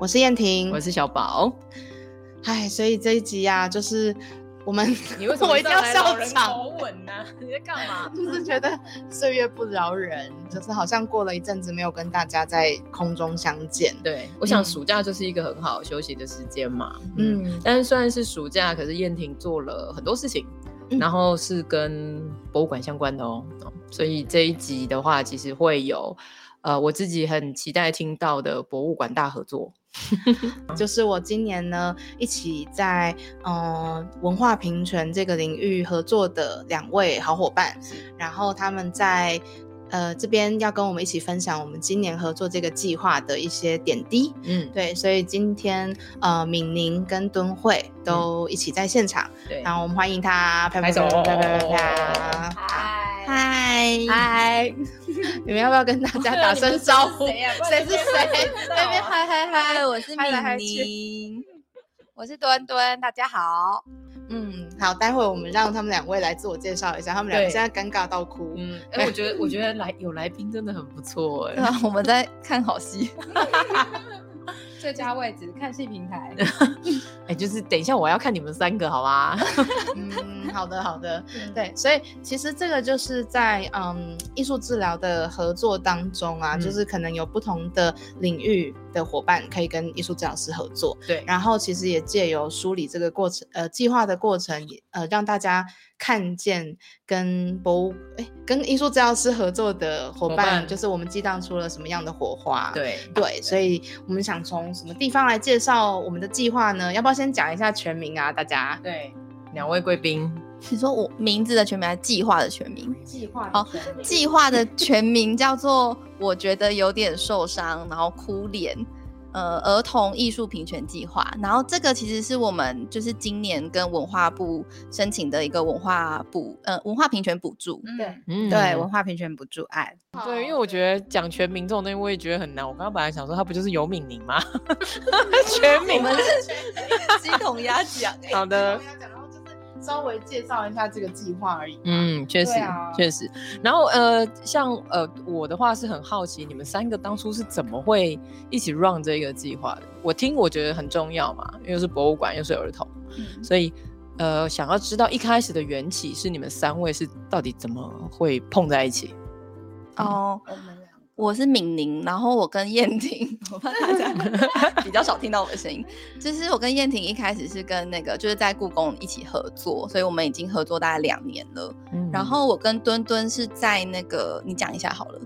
我是燕婷，我是小宝。唉，所以这一集呀，就是我们你为什么 我一定要笑场？口吻呢？你在干嘛？就是觉得岁月不饶人，就是好像过了一阵子没有跟大家在空中相见。对，我想暑假就是一个很好休息的时间嘛。嗯，但是虽然是暑假，可是燕婷做了很多事情，然后是跟博物馆相关的哦。所以这一集的话，其实会有。呃，我自己很期待听到的博物馆大合作，就是我今年呢一起在嗯文化平权这个领域合作的两位好伙伴，然后他们在。呃，这边要跟我们一起分享我们今年合作这个计划的一些点滴。嗯，对，所以今天呃，敏宁跟敦慧都一起在现场。对，然后我们欢迎他，拍拍手，拍拍拍拍。嗨嗨嗨！你们要不要跟大家打声招呼？谁是谁？那边嗨嗨嗨！我是敏宁，我是墩墩，大家好。嗯，好，待会我们让他们两位来自我介绍一下，他们两个现在尴尬到哭。嗯，哎，我觉得我觉得来有来宾真的很不错 哎。对啊，我们在看好戏。最佳位置看戏平台，哎，就是等一下我要看你们三个，好吗？嗯，好的，好的，对，所以其实这个就是在嗯艺术治疗的合作当中啊，就是可能有不同的领域的伙伴可以跟艺术治疗师合作，对，然后其实也借由梳理这个过程，呃，计划的过程，呃，让大家。看见跟博物哎跟艺术治疗师合作的伙伴，就是我们激荡出了什么样的火花？对对，所以我们想从什么地方来介绍我们的计划呢？要不要先讲一下全名啊？大家对，两位贵宾，你说我名字的全名还是计划的全名？计划好，计划的全名叫做我觉得有点受伤，然后哭脸。呃，儿童艺术平权计划，然后这个其实是我们就是今年跟文化部申请的一个文化部呃文化平权补助，对，嗯，对，文化平权补助案，对，因为我觉得讲全民这种东西，我也觉得很难。我刚刚本来想说，他不就是尤敏宁吗？全民，我们是鸡同鸭讲，好的。稍微介绍一下这个计划而已。嗯，确实，确实。然后呃，像呃，我的话是很好奇，你们三个当初是怎么会一起 run 这个计划的？我听我觉得很重要嘛，又是博物馆，又是儿童，所以呃，想要知道一开始的缘起是你们三位是到底怎么会碰在一起？哦。我是敏宁，然后我跟燕婷，我怕大家比较少听到我的声音。就是我跟燕婷一开始是跟那个就是在故宫一起合作，所以我们已经合作大概两年了。然后我跟墩墩是在那个，你讲一下好了。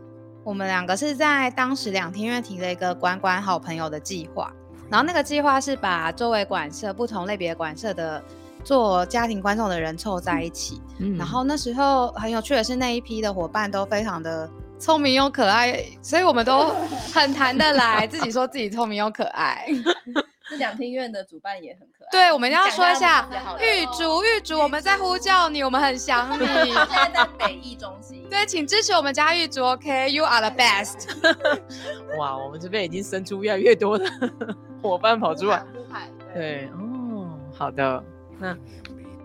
我们两个是在当时两天院提了一个关关好朋友的计划，然后那个计划是把周围馆舍不同类别馆舍的做家庭观众的人凑在一起。然后那时候很有趣的是，那一批的伙伴都非常的。聪明又可爱，所以我们都很谈得来。自己说自己聪明又可爱。这两厅院的主办也很可爱。对，我们要说一下，玉竹玉竹，我们在呼叫你，我们很想你。现在在北艺中心。对，请支持我们家玉竹，OK？You are the best。哇，我们这边已经生出越来越多的伙伴跑出来。对，哦，好的。那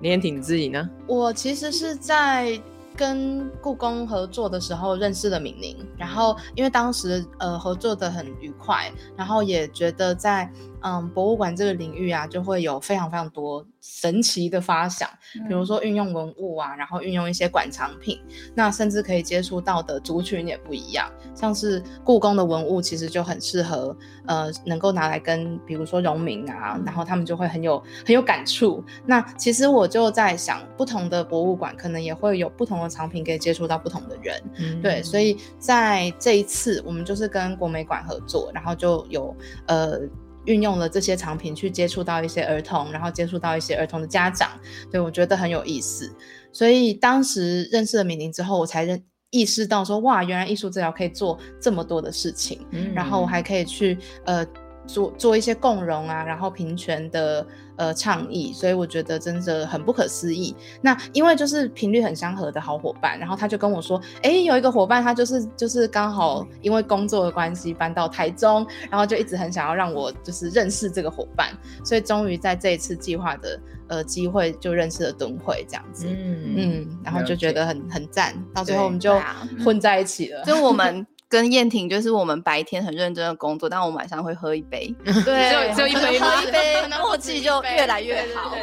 连挺自己呢？我其实是在。跟故宫合作的时候认识了敏宁，然后因为当时呃合作的很愉快，然后也觉得在。嗯，博物馆这个领域啊，就会有非常非常多神奇的发想，比如说运用文物啊，然后运用一些馆藏品，那甚至可以接触到的族群也不一样。像是故宫的文物，其实就很适合，呃，能够拿来跟比如说农民啊，然后他们就会很有很有感触。那其实我就在想，不同的博物馆可能也会有不同的藏品可以接触到不同的人，对。所以在这一次，我们就是跟国美馆合作，然后就有呃。运用了这些产品去接触到一些儿童，然后接触到一些儿童的家长，对我觉得很有意思。所以当时认识了敏宁之后，我才认意识到说，哇，原来艺术治疗可以做这么多的事情。然后我还可以去呃做做一些共融啊，然后平权的呃倡议，所以我觉得真的很不可思议。那因为就是频率很相合的好伙伴，然后他就跟我说，哎，有一个伙伴他就是就是刚好因为工作的关系搬到台中，然后就一直很想要让我就是认识这个伙伴，所以终于在这一次计划的呃机会就认识了敦惠这样子，嗯嗯，然后就觉得很很赞，到最后我们就混在一起了，就我们。跟燕婷就是我们白天很认真的工作，但我们晚上会喝一杯，对，只有一杯，喝一杯，默契就越来越好。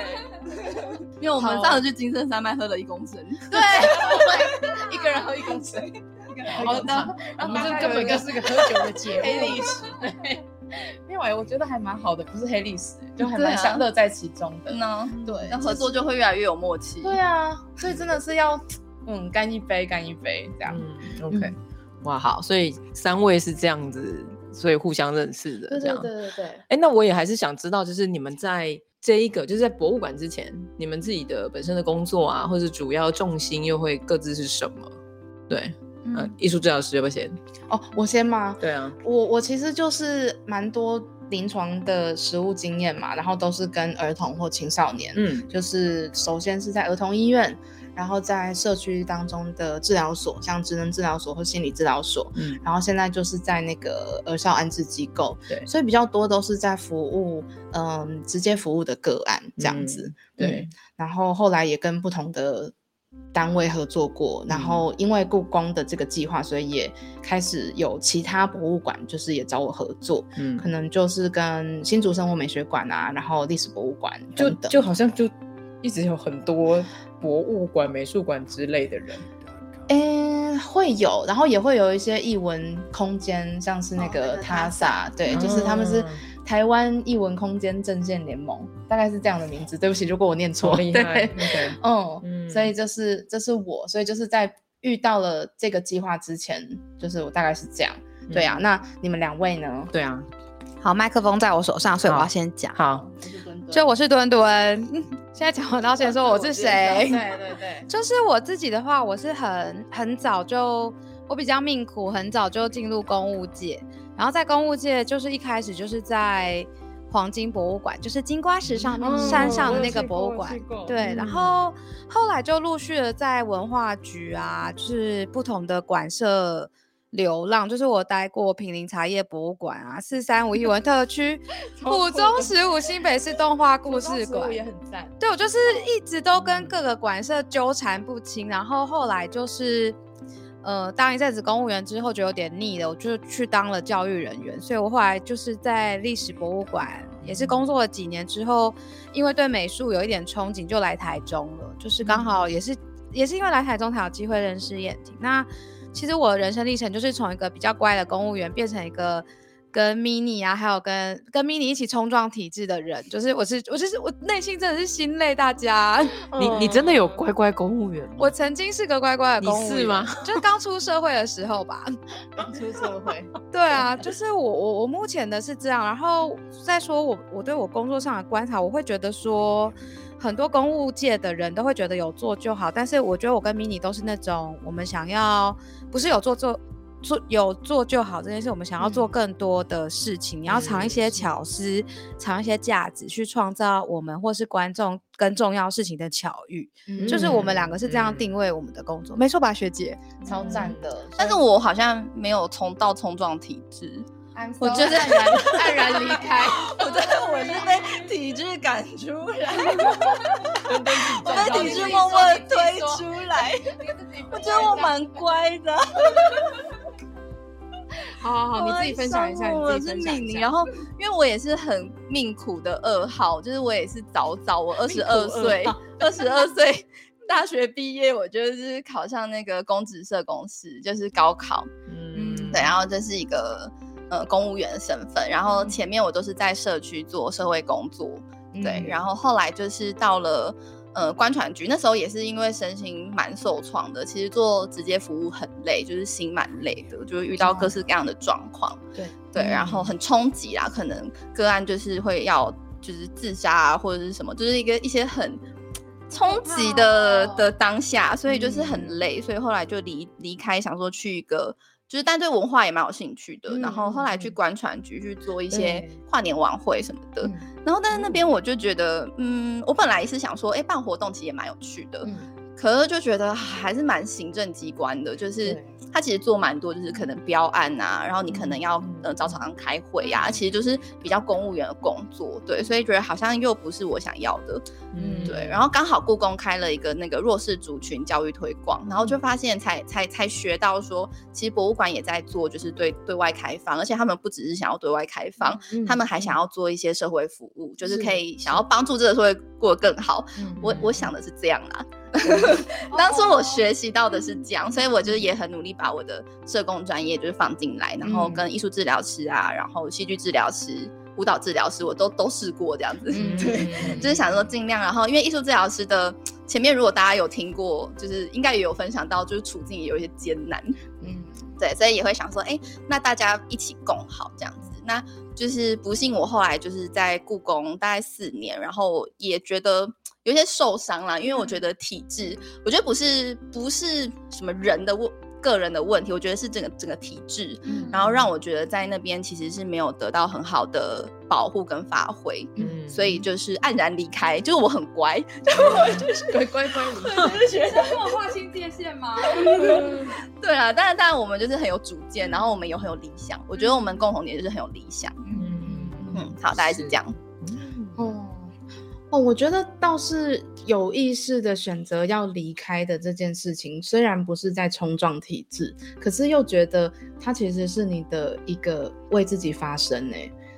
因为我们上次去金 sơn 山脉喝了一公升，对，一个人喝一公升，好的，我们这根本就是个喝酒的节目，黑历史。因为我觉得还蛮好的，不是黑历史，就还蛮享乐在其中的。呢，对，那合作就会越来越有默契。对啊，所以真的是要，嗯，干一杯，干一杯，这样。嗯，OK。哇，好，所以三位是这样子，所以互相认识的，这样，对对对。哎，那我也还是想知道，就是你们在这一个，就是在博物馆之前，你们自己的本身的工作啊，或者主要重心又会各自是什么？对，嗯，艺术治疗师要不要先？哦，我先吗？对啊，我我其实就是蛮多临床的实务经验嘛，然后都是跟儿童或青少年，嗯，就是首先是在儿童医院。然后在社区当中的治疗所，像职能治疗所或心理治疗所，嗯，然后现在就是在那个儿少安置机构，对，所以比较多都是在服务，嗯，直接服务的个案这样子，对。然后后来也跟不同的单位合作过，然后因为故宫的这个计划，所以也开始有其他博物馆就是也找我合作，嗯，可能就是跟新竹生活美学馆啊，然后历史博物馆，就就好像就一直有很多。博物馆、美术馆之类的人，嗯，会有，然后也会有一些艺文空间，像是那个塔萨，对，就是他们是台湾艺文空间阵线联盟，大概是这样的名字。对不起，如果我念错，对，嗯，所以就是这是我，所以就是在遇到了这个计划之前，就是我大概是这样。对啊，那你们两位呢？对啊，好，麦克风在我手上，所以我要先讲。好。就我是墩墩，现在讲完，然后先说我是 谁。对对对，就是我自己的话，我是很很早就，我比较命苦，很早就进入公务界，然后在公务界就是一开始就是在黄金博物馆，就是金瓜石上山上的那个博物馆，对，然后后来就陆续的在文化局啊，就是不同的馆舍。流浪就是我待过平林茶叶博物馆啊，四三五艺文特区，五中十五新北市动画故事馆也很赞。对，我就是一直都跟各个馆舍纠缠不清，然后后来就是，呃，当一阵子公务员之后，就有点腻了，我就去当了教育人员。所以我后来就是在历史博物馆也是工作了几年之后，因为对美术有一点憧憬，就来台中了。就是刚好也是也是因为来台中才有机会认识燕婷。那其实我的人生历程就是从一个比较乖的公务员变成一个跟 mini 啊，还有跟跟 mini 一起冲撞体制的人。就是我是我就是我内心真的是心累，大家。你你真的有乖乖公务员吗？我曾经是个乖乖的公务员，是吗？就刚出社会的时候吧。刚出社会。对啊，就是我我我目前的是这样。然后再说我我对我工作上的观察，我会觉得说。很多公务界的人都会觉得有做就好，但是我觉得我跟 mini 都是那种我们想要不是有做做做有做就好这件事，我们想要做更多的事情，你要藏一些巧思，藏一些价值，去创造我们或是观众更重要事情的巧遇。就是我们两个是这样定位我们的工作，没错吧，学姐？超赞的。但是我好像没有冲到冲撞体制。我觉得黯然黯然离开，我觉得我是被体制赶出来，我被体制默默推出来。我觉得我蛮乖的。好好好，你自己分享一下。我是敏玲，然后因为我也是很命苦的二号，就是我也是早早，我二十二岁，二十二岁 大学毕业，我就是考上那个公职社公司，就是高考。嗯，对，然后这是一个。呃，公务员的身份，然后前面我都是在社区做社会工作，对，然后后来就是到了呃官船局，那时候也是因为身心蛮受创的，其实做直接服务很累，就是心蛮累的，就是遇到各式各样的状况，对对，然后很冲击啦，可能个案就是会要就是自杀啊，或者是什么，就是一个一些很冲击的的当下，所以就是很累，所以后来就离离开，想说去一个。就是但对文化也蛮有兴趣的，然后后来去嗯。观传局去做一些跨年晚会什么的，嗯。然后但是那边我就觉得，嗯，我本来也是想说，哎，办活动其实也蛮有趣的，嗯。可是就觉得还是蛮行政机关的，就是对他其实做蛮多，就是可能标案啊，然后你可能要嗯呃找厂商开会呀、其实就是比较公务员的工作，对，所以觉得好像又不是我想要的，嗯对。然后刚好故宫开了一个那个弱势族群教育推广，然后就发现才才才学到说，其实博物馆也在做，就是对对外开放，而且他们不只是想要对外开放，嗯他们还想要做一些社会服务，就是可以想要帮助这个社会过得更好。嗯我我想的是这样啦。当初我学习到的是这样，所以我就是也很努力把我的社工专业就是放进来，然后嗯跟艺术治疗师啊，然后戏剧治疗师、舞蹈治疗师，我都都试过这样子。嗯 对，就是想说尽量，然后因为艺术治疗师的前面如果大家有听过，就是应该也有分享到，就是处境也有一些艰难，嗯对，所以也会想说，哎，那大家一起共好这样子。那就是不幸，我后来就是在故宫大概四年，然后也觉得有一些受伤啦，因为我觉得体质，我觉得不是不是什么人的问个人的问题，我觉得是整个整个体制，嗯然后让我觉得在那边其实是没有得到很好的保护跟发挥，嗯所以就是黯然离开。就是我很乖，就是乖乖乖离开，跟我划清界限吗？对啊，当然当然我们就是很有主见，然后我们有很有理想。我觉得我们共同点就是很有理想。嗯嗯，好，大概是这样。我觉得倒是有意识的选择要离开的这件事情，虽然不是在冲撞体制，可是又觉得它其实是你的一个为自己发声呢。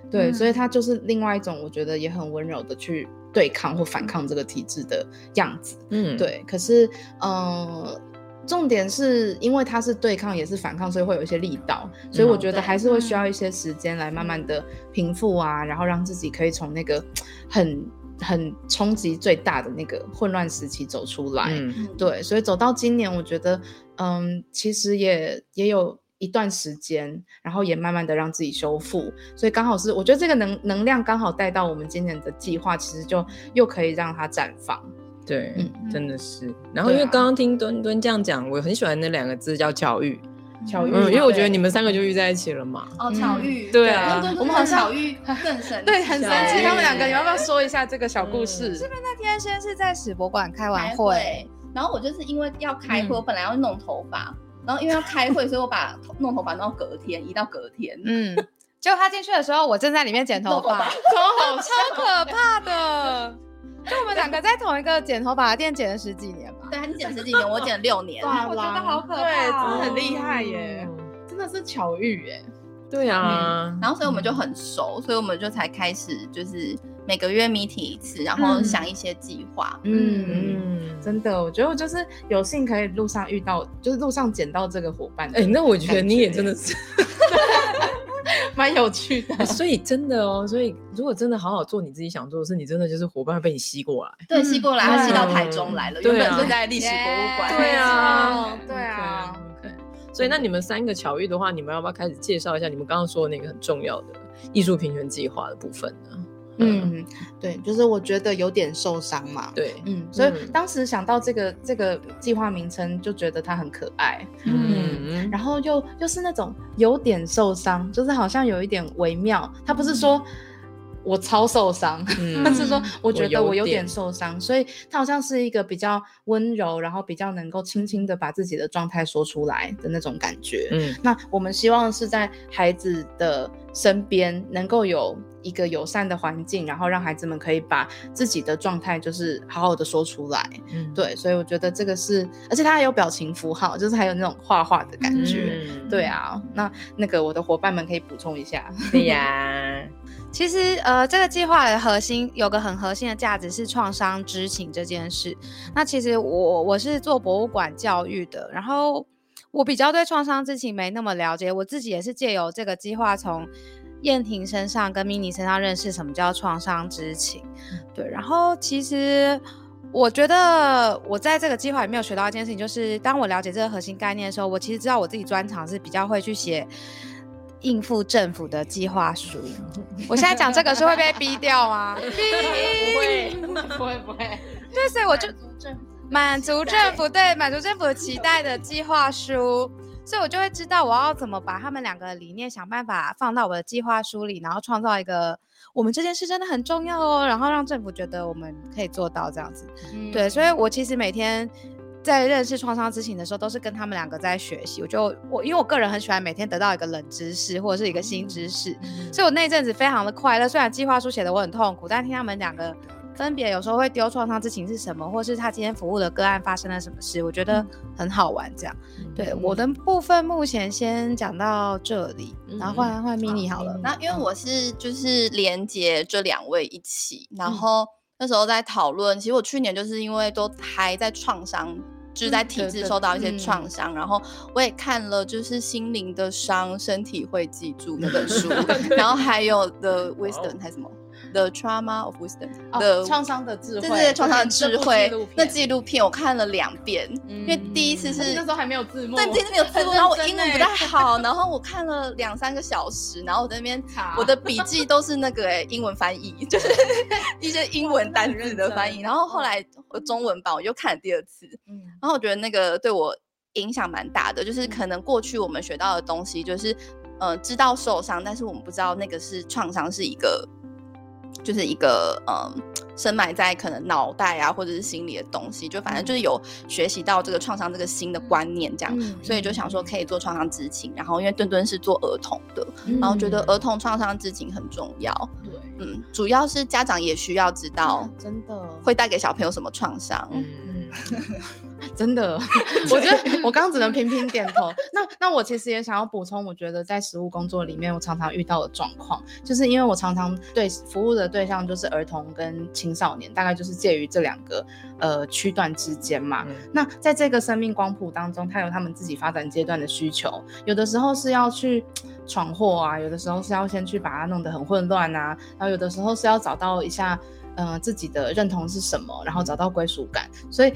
对，所以它就是另外一种，我觉得也很温柔的去对抗或反抗这个体制的样子。嗯，对，可是呃，重点是因为它是对抗也是反抗，所以会有一些力道，所以我嗯觉得还是会需要一些时间来慢慢的平复啊，然后让自己可以从那个很很冲击最大的那个混乱时期走出来。嗯对，所以走到今年，我觉得嗯，其实也也有。一段时间，然后也慢慢的让自己修复，所以刚好是我觉得这个能能量刚好带到我们今年的计划，其实就又可以让它绽放。对，嗯真的是。然后因为刚刚听墩墩这样讲，我很喜欢那两个字叫巧遇，巧遇嗯，因为我觉得你们三个就遇在一起了嘛。哦，嗯。巧遇，对啊。我我们好像巧遇更神奇，对，很神奇。他们两个，你要不要说一下这个小故事？是不是那天先是在史博馆开完开会，然后我就是因为要开会，嗯。我本来要弄头发，然后因为要开会，所以我把头弄头发弄到隔天，移到隔天。嗯，结果他进去的时候，我正在里面剪头发。超好，超可怕的。就我们两个在同一个剪头发的店剪了十几年吧。对，你剪十几年，我剪了六年。哇我觉得好可怕对，真的哦很厉害耶，嗯真的是巧遇耶。对啊，然后所以我们就很熟，所以我们就才开始就是每个月 meeting 一次，然后嗯想一些计划。嗯，嗯，真的，我觉得我就是有幸可以路上遇到，就是路上捡到这个伙伴。哎，那我觉得你也真的是，蛮有趣的。所以真的哦，所以如果真的好好做你自己想做的事，你真的就是伙伴会被你吸过来。对，吸过来，他吸到台中来了，原本是在历史博物馆。对啊对啊。OK，所以那你们三个巧遇的话，你们要不要开始介绍一下你们刚刚说的那个很重要的艺术平权计划的部分呢？嗯，对，就是我觉得有点受伤嘛。对，嗯，所以嗯当时想到这个这个计划名称，就觉得它很可爱。嗯，然后又又是那种有点受伤，就是好像有一点微妙。他不是说我超受伤，嗯他是说我觉得我有点点受伤，所以他好像是一个比较温柔，然后比较能够轻轻的把自己的状态说出来的那种感觉。嗯那我们希望是在孩子的身边能够有一个友善的环境，然后让孩子们可以把自己的状态就是好好的说出来。嗯，对，所以我觉得这个是，而且它还有表情符号，就是还有那种画画的感觉。嗯对，啊，那那个我的伙伴们可以补充一下。对呀，其实，呃，这个计划的核心有个很核心的价值是创伤知情这件事。那其实我我是做博物馆教育的，然后我比较对创伤知情没那么了解，我自己也是借由这个计划从燕婷身上跟 mini 身上认识什么叫创伤知情。对，然后其实。我觉得我在这个计划里面有学到一件事情，就是当我了解这个核心概念的时候，我其实知道我自己专长是比较会去写应付政府的计划书。我现在讲这个是会被逼掉吗？不会，不会，不会。对，所以我就满足政府满足政府对满足政府期待的计划书，所以我就会知道我要怎么把他们两个理念想办法放到我的计划书里，然后创造一个我们这件事真的很重要哦，然后让政府觉得我们可以做到这样子。对，所以我其实每天在认识创伤知情的时候，都是跟他们两个在学习。我就我因为我个人很喜欢每天得到一个冷知识或者是一个新知识，所以我那阵子非常的快乐。虽然计划书写的我很痛苦，但听他们两个。分别有时候会丢创伤之情是什么，或是他今天服务的个案发生了什么事，我觉得很好玩。这样，对我的部分目前先讲到这里，然后换换 mini 好了。那因为我是就是连接这两位一起，然后那时候在讨论，其实我去年就是因为都还在创伤，就是在体质受到一些创伤，然后我也看了就是心灵的伤，身体会记住那本书，然后还有 The Wisdom 还是什么。The trauma of wisdom，的创伤的智慧，对对，创伤的智慧。那纪录片我看了两遍，因为第一次是那时候还没有字幕，对，第一次没有字幕，然后我英文不太好，然后我看了两三个小时，然后我在那边，我的笔记都是那个英文翻译，就是一些英文单字的翻译。然后后来中文版我又看了第二次，然后我觉得那个对我影响蛮大的，就是可能过去我们学到的东西，就是呃知道受伤，但是我们不知道那个是创伤是一个。就是一个嗯，深埋在可能脑袋啊，或者是心里的东西，就反正就是有学习到这个创伤这个新的观念，这样，所以就想说可以做创伤知情。然后因为墩墩是做儿童的，然后觉得儿童创伤知情很重要。对，嗯，主要是家长也需要知道，真的会带给小朋友什么创伤。真的，我觉得我刚刚只能频频点头。那那我其实也想要补充，我觉得在实务工作里面，我常常遇到的状况，就是因为我常常对服务的对象就是儿童跟青少年，大概就是介于这两个呃区段之间嘛。那在这个生命光谱当中，他有他们自己发展阶段的需求，有的时候是要去闯祸啊，有的时候是要先去把它弄得很混乱啊，然后有的时候是要找到一下嗯自己的认同是什么，然后找到归属感，所以。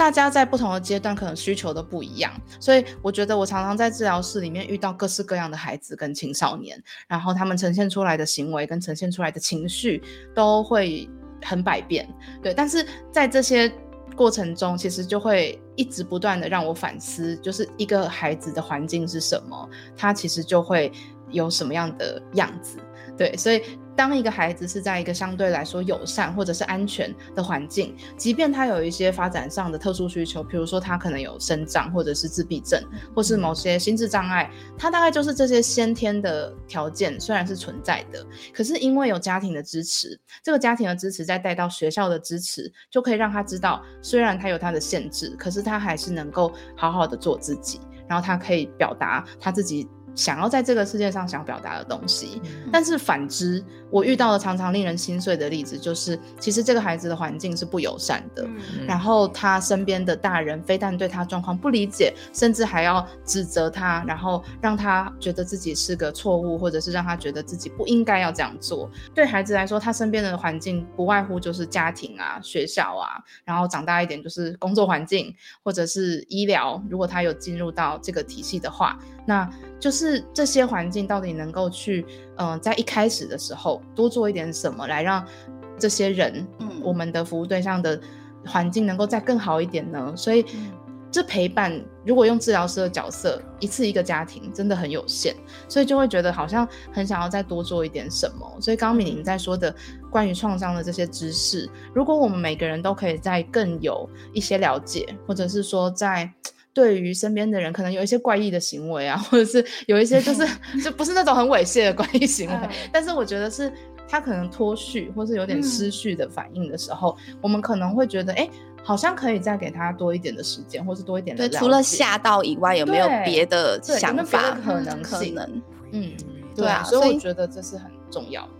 大家在不同的阶段可能需求都不一样，所以我觉得我常常在治疗室里面遇到各式各样的孩子跟青少年，然后他们呈现出来的行为跟呈现出来的情绪都会很百变，对。但是在这些过程中，其实就会一直不断的让我反思，就是一个孩子的环境是什么，他其实就会有什么样的样子，对。所以。当一个孩子是在一个相对来说友善或者是安全的环境，即便他有一些发展上的特殊需求，比如说他可能有生长或者是自闭症，或是某些心智障碍，他大概就是这些先天的条件虽然是存在的，可是因为有家庭的支持，这个家庭的支持再带到学校的支持，就可以让他知道，虽然他有他的限制，可是他还是能够好好的做自己，然后他可以表达他自己。想要在这个世界上想表达的东西，但是反之，我遇到的常常令人心碎的例子就是，其实这个孩子的环境是不友善的，然后他身边的大人非但对他状况不理解，甚至还要指责他，然后让他觉得自己是个错误，或者是让他觉得自己不应该要这样做。对孩子来说，他身边的环境不外乎就是家庭啊、学校啊，然后长大一点就是工作环境或者是医疗，如果他有进入到这个体系的话。那就是这些环境到底能够去，嗯，在一开始的时候多做一点什么，来让这些人，嗯，我们的服务对象的环境能够再更好一点呢？所以，这陪伴如果用治疗师的角色，一次一个家庭真的很有限，所以就会觉得好像很想要再多做一点什么。所以刚刚敏玲在说的关于创伤的这些知识，如果我们每个人都可以再更有一些了解，或者是说在。对于身边的人，可能有一些怪异的行为啊，或者是有一些就是 就不是那种很猥亵的怪异行为，但是我觉得是他可能脱序或是有点失序的反应的时候，我们可能会觉得，哎，好像可以再给他多一点的时间，或是多一点的。对，除了吓到以外，有没有别的想法？可能可能，嗯，对啊，所以我觉得这是很重要的。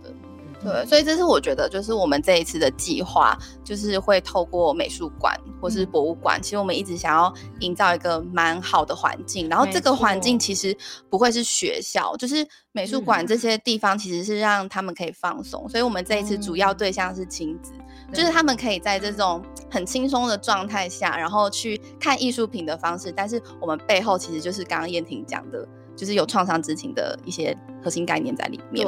对，所以这是我觉得，就是我们这一次的计划，就是会透过美术馆或是博物馆，其实我们一直想要营造一个蛮好的环境。然后这个环境其实不会是学校，就是美术馆这些地方，其实是让他们可以放松。所以我们这一次主要对象是亲子，就是他们可以在这种很轻松的状态下，然后去看艺术品的方式。但是我们背后其实就是刚刚燕婷讲的。就是有创伤知情的一些核心概念在里面。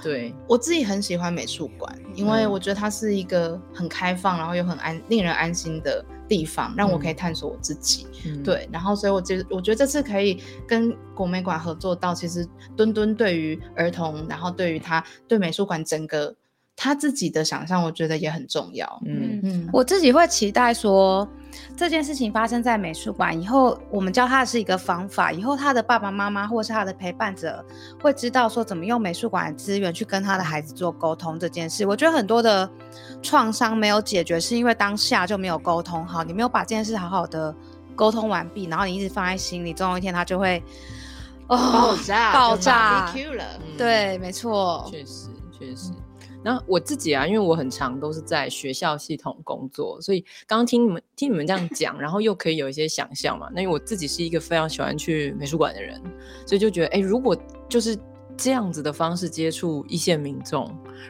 对，对我自己很喜欢美术馆，因为我觉得它是一个很开放，然后又很安令人安心的。地方，让我可以嗯探索我自己。嗯，对，然后所以我觉得，我觉得这次可以跟国美馆合作到，其实墩墩对于儿童，然后对于他对美术馆整个他自己的想象，我觉得也很重要。嗯嗯，我自己会期待说，这件事情发生在美术馆以后，我们教他的是一个方法，以后他的爸爸妈妈或是他的陪伴者会知道说怎么用美术馆的资源去跟他的孩子做沟通这件事。我觉得很多的创伤没有解决，是因为当下就没有沟通好，你没有把这件事好好的沟通完毕，然后你一直放在心里，总有一天他就会哦 爆炸，爆炸了。嗯对，没错，确实确实。然后我自己啊，因为我很长都是在学校系统工作，所以刚刚听你们听你们这样讲，然后又可以有一些想象嘛。那因为我自己是一个非常喜欢去美术馆的人，所以就觉得，哎，如果就是这样子的方式接触一线民众，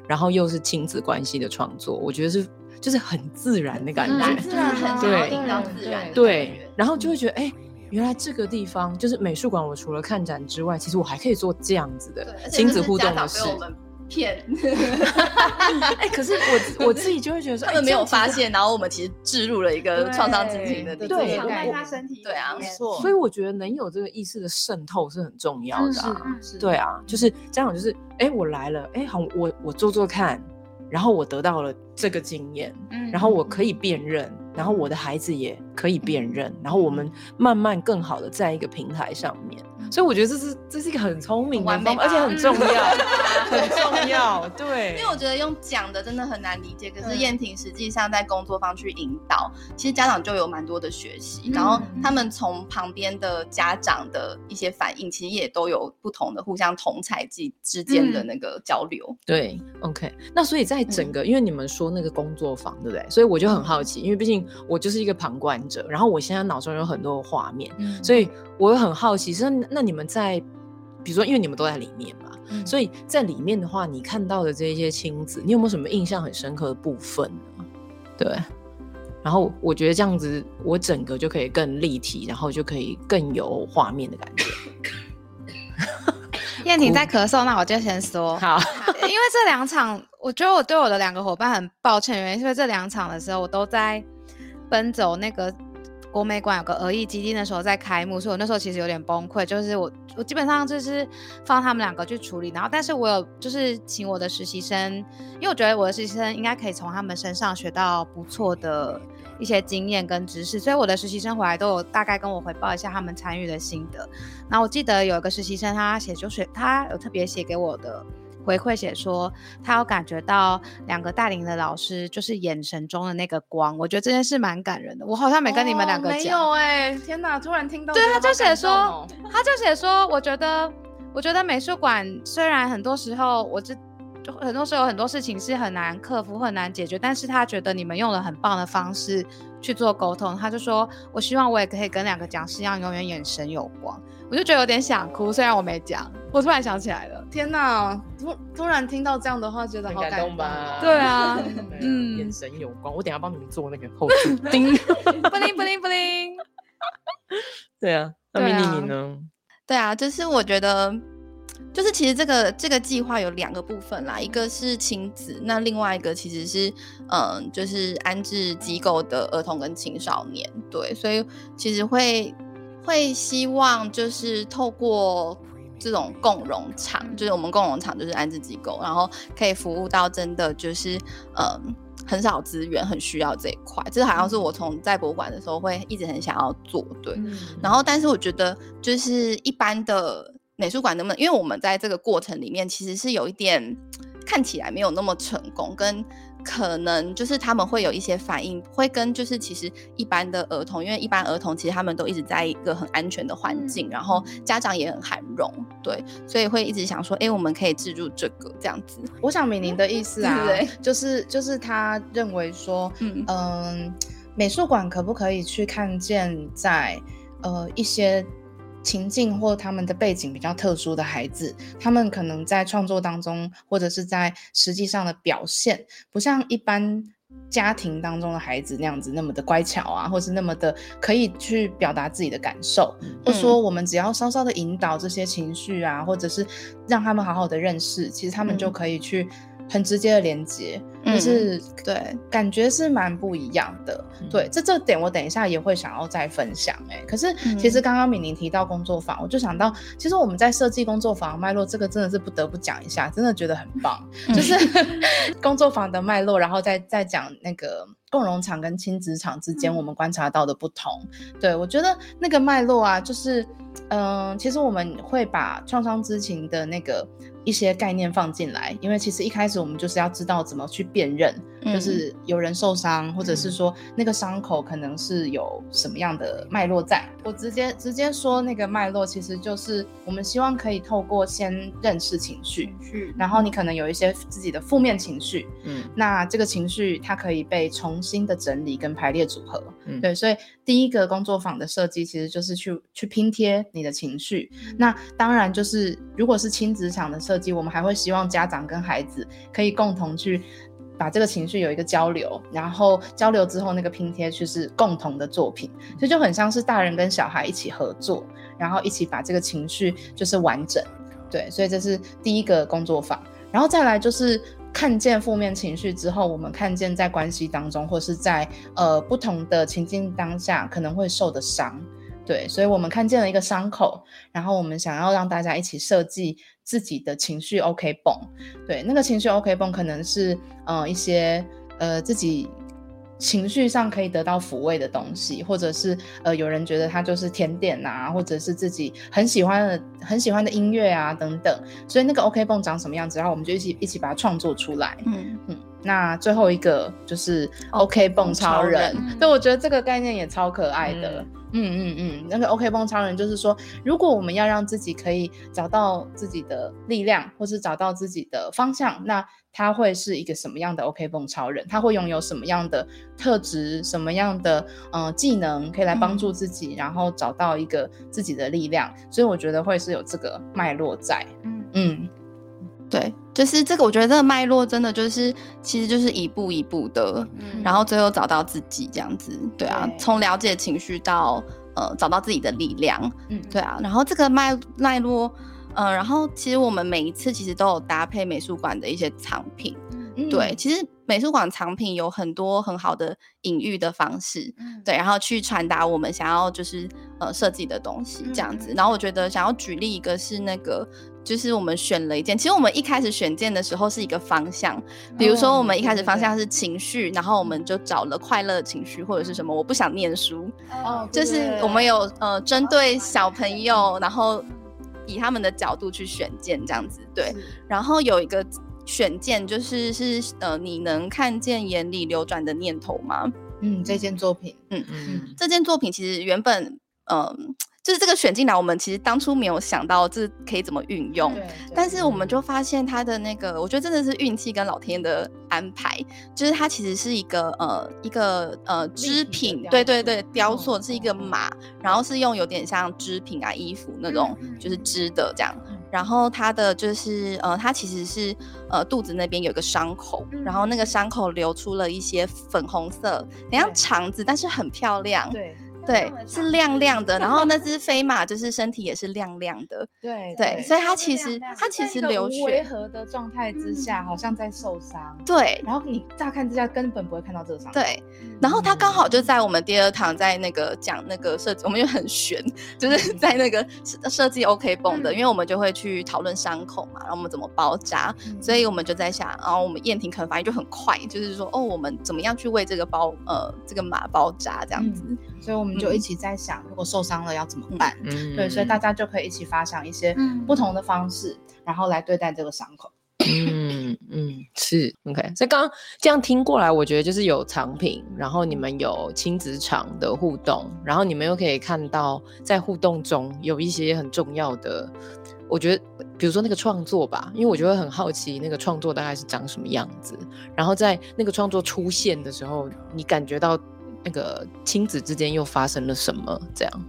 然后又是亲子关系的创作，我觉得是就是很自然的感嗯觉。自然很想对自然对，然后就会觉得，哎、原来这个地方就是美术馆。我除了看展之外，其实我还可以做这样子的亲子互动的事。我们骗，哎、可是我我自己就会觉得说，哎他们没有发现，然后我们其实置入了一个创伤知情的地对方藏在他身体对啊没错所以我觉得能有这个意识的渗透是很重要的、啊。嗯是对啊，就是家长就是，哎、我来了，哎、好，我我做做看，然后我得到了这个经验，嗯然后我可以辨认，然后我的孩子也可以辨认，然后我们慢慢更好的在一个平台上面。所以我觉得这是这是一个很聪明的而且很重要，很重要。对，因为我觉得用讲的真的很难理解，可是嗯燕婷实际上在工作方去引导，其实家长就有蛮多的学习，嗯然后他们从旁边的家长的一些反应，其实也都有不同的互相同才之之间的那个交流。对，OK。那所以在整个，因为你们说那个工作坊，对不对？所以我就很好奇，因为毕竟我就是一个旁观者，然后我现在脑中有很多的画面，嗯所以我很好奇，是那你们在，比如说，因为你们都在里面嘛，嗯所以在里面的话，你看到的这些亲子，你有没有什么印象很深刻的部分呢？对。然后我觉得这样子，我整个就可以更立体，然后就可以更有画面的感觉。燕婷在 咳嗽，那我就先说。好，因为这两场，我觉得我对我的两个伙伴很抱歉，原因是因为这两场的时候，我都在奔走那个国美馆有个儿艺基地，那时候在开幕，所以我那时候其实有点崩溃，就是我我基本上就是放他们两个去处理，然后但是我有就是请我的实习生，因为我觉得我的实习生应该可以从他们身上学到不错的一些经验跟知识，所以我的实习生回来都有大概跟我回报一下他们参与的心得。然后我记得有一个实习生，他写就是他有特别写给我的回馈，写说他有感觉到两个带领的老师就是眼神中的那个光，我觉得这件事蛮感人的。我好像没跟你们两个哦没，有哎、天哪！突然听到对他就写说他就写说，我觉得，我觉得美术馆虽然很多时候我这，就很多时候有很多事情是很难克服、很难解决，但是他觉得你们用了很棒的方式去做沟通。他就说，我希望我也可以跟两个讲师一样，永远眼神有光。我就觉得有点想哭，虽然我没讲，我突然想起来了。天哪！突突然听到这样的话，觉得很好感动吧？对啊 嗯，嗯眼神有光。我等下帮你们做那个后置 叮。不灵不灵不灵，对啊，那对 mini 啊你呢？对啊，就是我觉得，就是其实这个这个计划有两个部分啦，一个是亲子，那另外一个其实是嗯，就是安置机构的儿童跟青少年。对，所以其实会会希望就是透过这种共融场，就是我们共融场就是安置机构，然后可以服务到真的就是嗯。很少资源，很需要这一块，这好像是我从在博物馆的时候会一直很想要做，对。嗯然后，但是我觉得就是一般的美术馆能不能，因为我们在这个过程里面其实是有一点看起来没有那么成功，跟可能就是他们会有一些反应，会跟就是其实一般的儿童，因为一般儿童其实他们都一直在一个很安全的环境，然后家长也很涵容，对，所以会一直想说，哎，我们可以置入这个这样子，我想敏宁的意思 啊，对就是就是他认为说，嗯。嗯、美术馆可不可以去看见在呃一些情境或他们的背景比较特殊的孩子，他们可能在创作当中或者是在实际上的表现，不像一般。家庭当中的孩子那样子那么的乖巧啊，或是那么的可以去表达自己的感受，或说我们只要稍稍的引导这些情绪啊，或者是让他们好好的认识，其实他们就嗯可以去很直接的连接，嗯就是对，感觉是蛮不一样的。嗯对，这这点我等一下也会想要再分享。哎，可是其实嗯刚刚敏玲提到工作坊，我就想到，其实我们在设计工作坊的脉络，这个真的是不得不讲一下，真的觉得很棒。嗯就是 工作坊的脉络，然后再再讲那个共融场跟亲子场之间嗯我们观察到的不同。对我觉得那个脉络啊，就是嗯、其实我们会把创伤知情的那个一些概念放进来，因为其实一开始我们就是要知道怎么去辨认，嗯就是有人受伤，或者是说那个伤口可能是有什么样的脉络在。我直接直接说那个脉络，其实就是我们希望可以透过先认识情绪，绪然后你可能有一些自己的负面情绪，嗯那这个情绪它可以被重新的整理跟排列组合。嗯对，所以第一个工作坊的设计其实就是去去拼贴你的情绪。那当然就是如果是亲子场的设计，我们还会希望家长跟孩子可以共同去。把这个情绪有一个交流，然后交流之后，那个拼贴就是共同的作品，所以就很像是大人跟小孩一起合作，然后一起把这个情绪就是完整。对，所以这是第一个工作坊，然后再来就是看见负面情绪之后，我们看见在关系当中，或是在呃不同的情境当下可能会受的伤。对，所以我们看见了一个伤口，然后我们想要让大家一起设计自己的情绪 OK 泵。对，那个情绪 OK 泵可能是呃一些呃自己情绪上可以得到抚慰的东西，或者是呃有人觉得它就是甜点啊，或者是自己很喜欢的很喜欢的音乐啊等等。所以那个 OK 泵长什么样子，然后我们就一起一起把它创作出来。嗯嗯，那最后一个就是 OK 泵超超人，人对我觉得这个概念也超可爱的。嗯嗯嗯嗯，那个 OK 绷超人就是说，如果我们要让自己可以找到自己的力量，或是找到自己的方向，那他会是一个什么样的 OK 绷超人？他会拥有什么样的特质、什么样的呃技能，可以来帮助自己，然后找到一个自己的力量？所以我觉得会是有这个脉络在。嗯嗯对，就是这个，我觉得这个脉络真的就是，其实就是一步一步的，嗯。然后最后找到自己这样子，对啊，对。从了解情绪到呃找到自己的力量，嗯，对啊，然后这个脉脉络，呃，然后其实我们每一次其实都有搭配美术馆的一些藏品，嗯。对，其实美术馆藏品有很多很好的隐喻的方式，嗯。对，然后去传达我们想要就是呃设计的东西这样子。嗯然后我觉得想要举例一个是那个，就是我们选了一件，其实我们一开始选件的时候是一个方向，比如说哦我们一开始方向是情绪，然后我们就找了快乐情绪或者是什么我不想念书，哦就是我们有呃针对小朋友，然后以他们的角度去选件这样子，对。然后有一个选件就是是呃你能看见眼里流转的念头吗？嗯，这件作品，嗯这件作品其实原本嗯、就是这个选进来，我们其实当初没有想到这可以怎么运用。但是我们就发现它的那个，我觉得真的是运气跟老天的安排，就是它其实是一个呃一个呃织品，对对对，雕塑塑是一个马，然后是用有点像织品啊衣服那种，就是织的这样。然后它的就是呃，它其实是呃肚子那边有一个伤口，然后那个伤口流出了一些粉红色，很像肠子，但是很漂亮。对对，是亮亮的，然后那 只飞马就是身体也是亮亮的，对对，所以它其实它其实流血，和的状态之下，好像在受伤。对然后你乍看之下根本不会看到这个伤。对，然后它刚好就在我们第二堂在那个讲那个设计，我们就很悬，就是在那个设设计 OK 绷的，因为我们就会去讨论伤口嘛，然后我们怎么包扎，所以我们就在想，然后我们燕婷可能反应就很快，就是说哦，我们怎么样去为这个包呃这个马包扎这样子，所以我们就一起在想，如果受伤了要怎么办？嗯对，所以大家就可以一起发想一些嗯。不同的方式，然后来对待这个伤口。嗯嗯是 OK，所以刚刚这样听过来，我觉得就是有藏品，然后你们有亲子场的互动，然后你们又可以看到在互动中有一些很重要的，我觉得比如说那个创作吧，因为我就会很好奇那个创作大概是长什么样子，然后在那个创作出现的时候，你感觉到那个亲子之间又发生了什么？这样，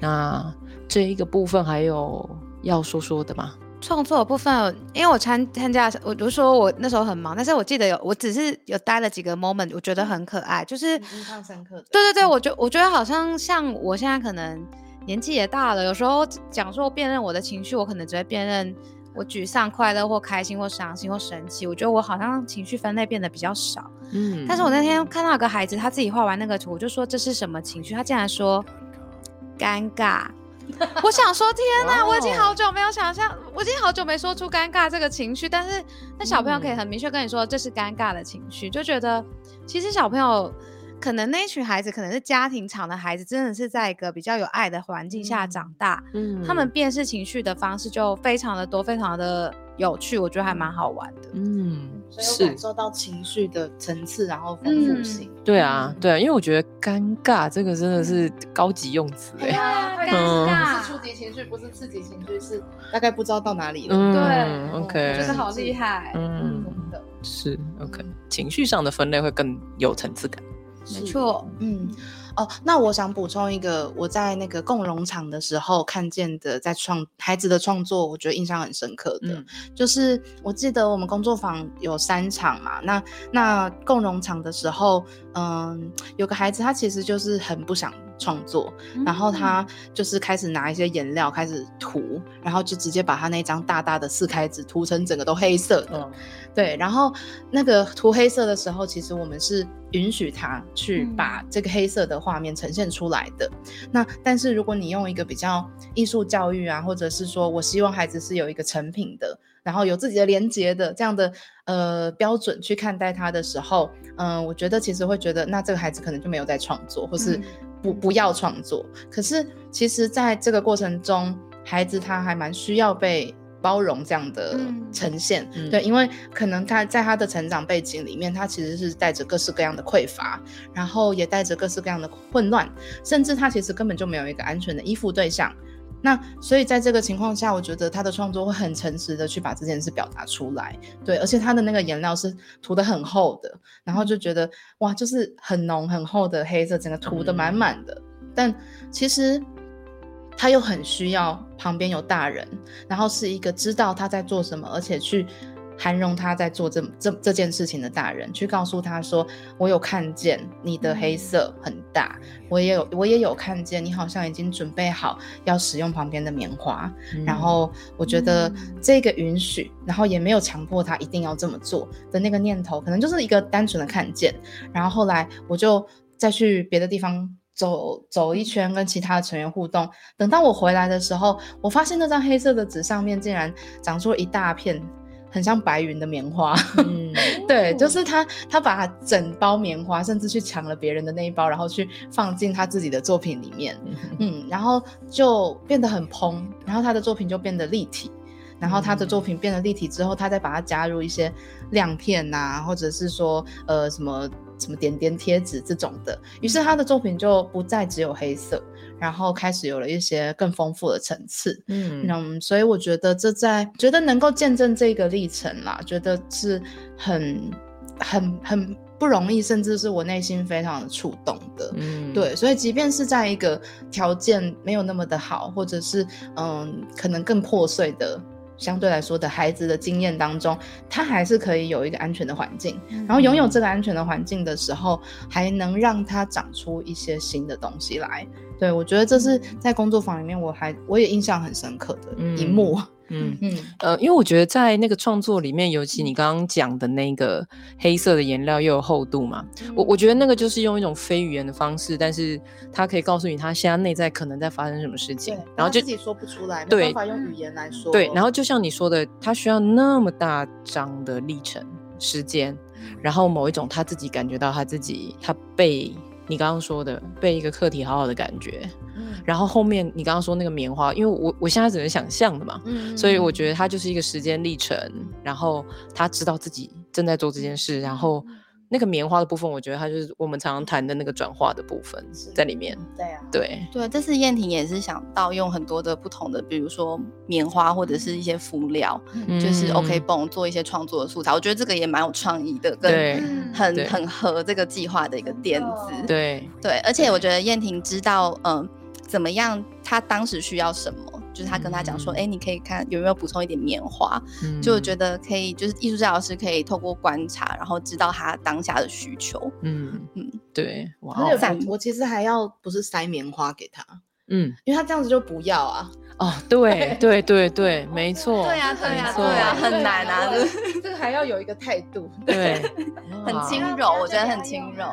那这一个部分还有要说说的吗？创作的部分，因为我参参加，我就说我那时候很忙，但是我记得有，我只是有待了几个 moment，我觉得很可爱，就是印象深刻的。对对对，我觉我觉得好像像我现在可能年纪也大了，有时候讲说辨认我的情绪，我可能只会辨认我沮丧、快乐或开心或伤心或生气，我觉得我好像情绪分类变得比较少。嗯但是我那天看到有个孩子，他自己画完那个图，我就说这是什么情绪？他竟然说尴尬。我想说，天哪！我已经好久没有想象，我已经好久没说出尴尬这个情绪，但是那小朋友可以很明确跟你说这是尴尬的情绪，就觉得其实小朋友可能那一群孩子可能是家庭场的孩子，真的是在一个比较有爱的环境下长大，嗯他们辨识情绪的方式就非常的多，非常的有趣，我觉得还蛮好玩的。嗯所以有是。感受到情绪的层次，然后丰富性。对啊嗯。对啊，因为我觉得尴尬这个真的是高级用词哎、呀尴嗯。尬不是初级情绪，不是刺激情绪，是大概不知道到哪里了。嗯对，OK，就是好厉害。嗯真的是 OK，情绪上的分类会更有层次感。没错，嗯，哦，那我想补充一个，我在那个共融场的时候看见的，在创孩子的创作，我觉得印象很深刻的，嗯。就是我记得我们工作坊有三场嘛，那那共融场的时候，嗯，有个孩子他其实就是很不想创作，然后。他就是开始拿一些颜料开始涂，然后就直接把他那张大大的四开纸涂成整个都黑色的，嗯对，然后那个涂黑色的时候，其实我们是允许他去嗯把这个黑色的画面呈现出来的。那但是如果你用一个比较艺术教育啊，或者是说我希望孩子是有一个成品的，然后有自己的连接的这样的呃标准去看待他的时候，嗯、我觉得其实会觉得那这个孩子可能就没有在创作，或是嗯不不要创作。可是其实在这个过程中，孩子他还蛮需要被。包容这样的嗯。呈现，嗯。对，因为可能他在他的成长背景里面，他其实是带着各式各样的匮乏，然后也带着各式各样的混乱，甚至他其实根本就没有一个安全的依附对象。那所以在这个情况下，我觉得他的创作会很诚实的去把这件事表达出来，对，而且他的那个颜料是涂的很厚的，然后就觉得哇，就是很浓很厚的黑色，整个涂的满满的，但其实。他又很需要旁边有大人，然后是一个知道他在做什么，而且去涵容他在做这这这件事情的大人，去告诉他说：“我有看见你的黑色很大，我也有我也有看见你好像已经准备好要使用旁边的棉花。嗯然后我觉得这个允许，然后也没有强迫他一定要这么做的那个念头，可能就是一个单纯的看见。然后后来我就再去别的地方走走一圈，跟其他的成员互动。等到我回来的时候，我发现那张黑色的纸上面竟然长出了一大片很像白云的棉花。嗯 对，就是他，他把整包棉花，甚至去抢了别人的那一包，然后去放进他自己的作品里面。嗯，然后就变得很蓬，然后他的作品就变得立体，然后他的作品变得立体之后，他再把它加入一些亮片呐、或者是说呃什么什么点点贴纸这种的，于是他的作品就不再只有黑色，然后开始有了一些更丰富的层次。嗯嗯，所以我觉得这在觉得能够见证这个历程啦，觉得是很很很不容易，甚至是我内心非常的触动的。嗯，对，所以即便是在一个条件没有那么的好，或者是嗯，可能更破碎的。相对来说的孩子的经验当中，他还是可以有一个安全的环境，然后拥有这个安全的环境的时候，还能让他长出一些新的东西来。对我觉得这是在工作坊里面，我还我也印象很深刻的一幕。嗯。嗯嗯呃，因为我觉得在那个创作里面，尤其你刚刚讲的那个黑色的颜料又有厚度嘛，我我觉得那个就是用一种非语言的方式，但是它可以告诉你他现在内在可能在发生什么事情，，然后就自己说不出来，没对办法用语言来说。对，然后就像你说的，他需要那么大张的历程时间，然后某一种他自己感觉到他自己他被你刚刚说的被一个课题好好的感觉，嗯。然后后面你刚刚说那个棉花，因为我我现在只能想象的嘛，嗯所以我觉得它就是一个时间历程，然后他知道自己正在做这件事，然后那个棉花的部分，我觉得它就是我们常常谈的那个转化的部分在里面。对啊，对，对，这次燕婷也是想到用很多的不同的，比如说棉花或者是一些辅料，就是嗯 OK 绷做一些创作的素材。我觉得这个也蛮有创意的，跟很对很合这个计划的一个点子。对，对，而且我觉得燕婷知道，嗯、怎么样，她当时需要什么，就是他跟他讲说，嗯哎、你可以看有没有补充一点棉花，就我觉得，可以，就是艺术治疗师可以透过观察，然后知道他当下的需求。嗯嗯嗯，对，哇而且哦，我我其实还要不是塞棉花给他，嗯，因为他这样子就不要啊。哦，对 对对对，没错，对呀对呀对呀很难啊对这个还要有一个态度。对，很哇轻柔，我觉得很轻柔。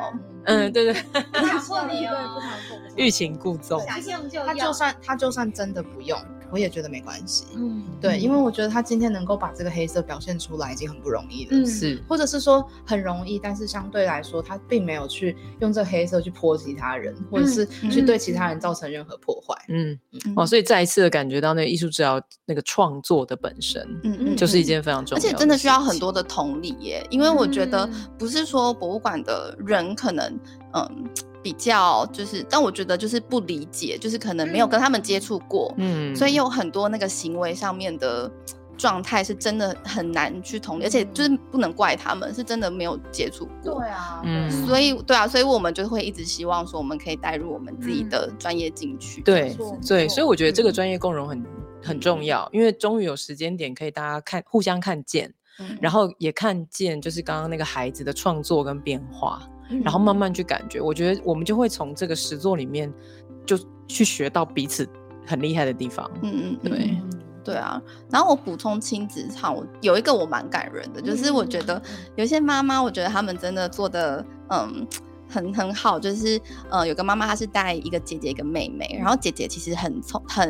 嗯，对对，不想过你哦，不想过。欲擒故纵，他就。算他就算真的不用，我也觉得没关系。嗯，对，因为我觉得他今天能够把这个黑色表现出来，已经很不容易了。嗯是，或者是说很容易，但是相对来说，他并没有去用这黑色去泼其他人，或者是去对其他人造成任何破坏。嗯，嗯哦，所以再一次的感觉到那个艺术治疗那个创作的本身，嗯嗯就是一件非常重要的，而且真的需要很多的同理耶，因为我觉得嗯不是说博物馆的人可能嗯比较就是，但我觉得就是不理解，就是可能没有跟他们接触过，嗯，所以有很多那个行为上面的状态是真的很难去同理，而且就是不能怪他们，是真的没有接触过。对啊嗯。所以，对啊，所以我们就会一直希望说，我们可以带入我们自己的专业进去。对错对，所以我觉得这个嗯。专业共融很很重要，因为终于有时间点可以大家看互相看见，嗯，然后也看见就是刚刚那个孩子的创作跟变化，嗯然后慢慢去感觉，我觉得我们就会从这个实作里面就去学到彼此很厉害的地方。嗯嗯，嗯对对啊，然后我补充亲子场，我有一个我蛮感人的，就是我觉得有些妈妈，我觉得他们真的做的嗯。很很好，就是呃，有个妈妈她是带一个姐姐一个妹妹，然后姐姐其实很聪很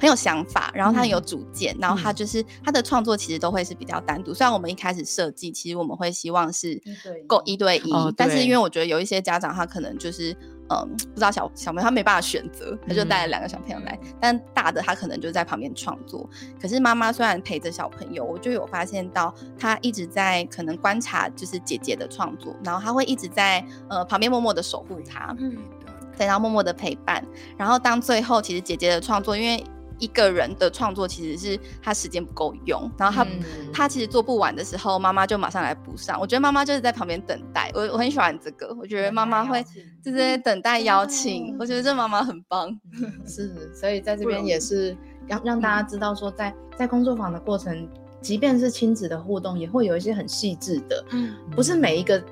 很有想法，然后她很有主见，然后她就是她的创作其实都会是比较单独。虽然我们一开始设计，其实我们会希望是对够一对一，哦但是因为我觉得有一些家长他可能就是嗯不知道小小朋友他没办法选择，他就带了两个小朋友来，但大的他可能就在旁边创作。可是妈妈虽然陪着小朋友，我就有发现到他一直在可能观察就是姐姐的创作，然后他会一直在呃旁边默默的守护她，嗯，对，然后默默的陪伴。然后当最后其实姐姐的创作，因为一个人的创作其实是他时间不够用，然后他、嗯她其实做不完的时候，妈妈就马上来补上。我觉得妈妈就是在旁边等待，我我很喜欢这个，我觉得妈妈会就是在等待邀请，我觉得这妈妈很棒。是，所以在这边也是让让大家知道说在，在工作坊的过程，即便是亲子的互动，也会有一些很细致的，嗯不是每一个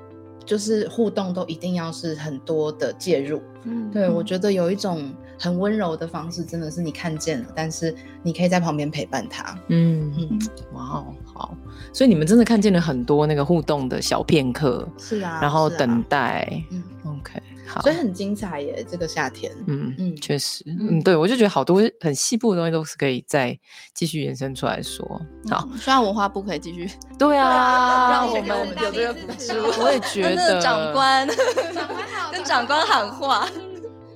就是互动都一定要是很多的介入。嗯对，我觉得有一种很温柔的方式，真的是你看见了，但是你可以在旁边陪伴他。嗯嗯，哇哦，好，所以你们真的看见了很多那个互动的小片刻，是啊然后等待。嗯，OK，好，所以很精彩耶，这个夏天。嗯嗯，嗯确实，嗯，对我就觉得好多很细部的东西都是可以再继续延伸出来说。好，嗯，希望文化部可以继续对啊，让我我们们有这个补助。我也觉 得长官 长官好跟长官喊话。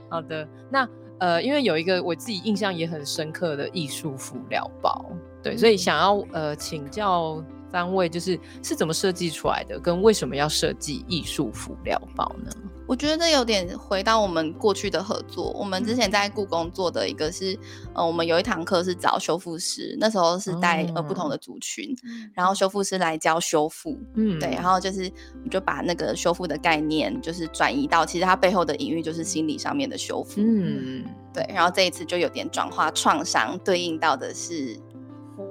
好的，那呃，因为有一个我自己印象也很深刻的艺术辅料包，对，所以想要呃请教三位，就是是怎么设计出来的，跟为什么要设计艺术辅料包呢？我觉得这有点回到我们过去的合作。我们之前在故宫做的一个是，呃，我们有一堂课是找修复师，那时候是带、呃不同的族群，然后修复师来教修复。嗯，对，然后就是就把那个修复的概念，就是转移到其实它背后的隐喻就是心理上面的修复。嗯，对，然后这一次就有点转化创伤，对应到的是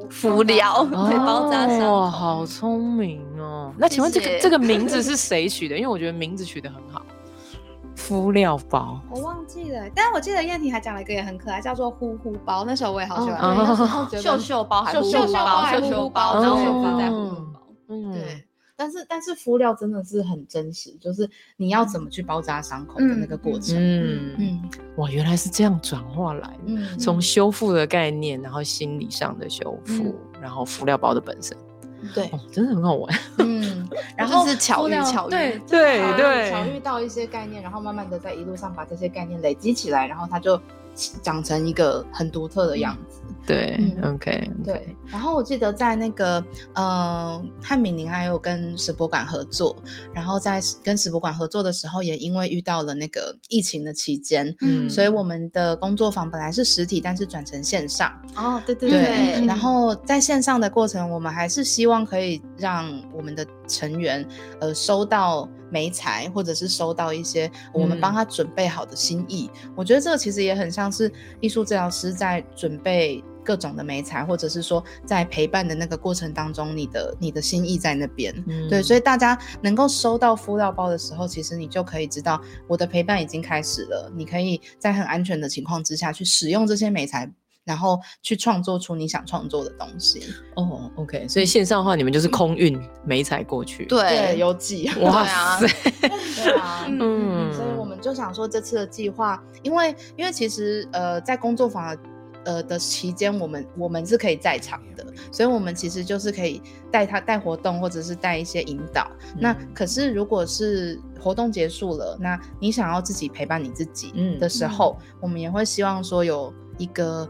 敷疗，对，包扎伤哦，口。好聪明哦。那请问这个这个名字是谁取的？因为我觉得名字取得很好，敷料包。我忘记了，但是我记得燕婷还讲了一个也很可爱，叫做呼呼包，那时候我也好喜欢。哦对那时候觉得秀秀包还是呼呼包，秀包还秀秀呼呼包，然后在呼呼包。嗯，对，但是但是敷料真的是很真实，就是你要怎么去包扎伤口的那个过程。嗯嗯哇，原来是这样转化来的。嗯从修复的概念，然后心理上的修复，嗯然后敷料包的本身，对，哦，真的很好玩。嗯，然后是巧遇巧遇对对巧遇对巧遇到一些概念，然后慢慢的在一路上把这些概念累积起来，然后他就长成一个很独特的样子。对嗯，OK，对，然后我记得在那个呃汉敏宁还有跟史博馆合作，然后在跟史博馆合作的时候，也因为遇到了那个疫情的期间，嗯。所以我们的工作坊本来是实体，但是转成线上。哦，对对对，然后在线上的过程，我们还是希望可以让我们的成员呃收到媒材，或者是收到一些我们帮他准备好的心意。我觉得这个其实也很像是艺术治疗师在准备。各种的媒材，或者是说在陪伴的那个过程当中，你的你的心意在那边，嗯对，所以大家能够收到敷料包的时候，其实你就可以知道我的陪伴已经开始了，你可以在很安全的情况之下去使用这些美材，然后去创作出你想创作的东西。哦，OK，所以线上的话，你们就是空运美彩过去。对，邮寄。哇啊塞，对啊，嗯，所以我们就想说这次的计划，因为因为其实呃在工作坊呃的期间，我们我们是可以在场的，所以我们其实就是可以带他带活动或者是带一些引导。那嗯可是如果是活动结束了，那你想要自己陪伴你自己嗯的时候，我们也会希望说有一个。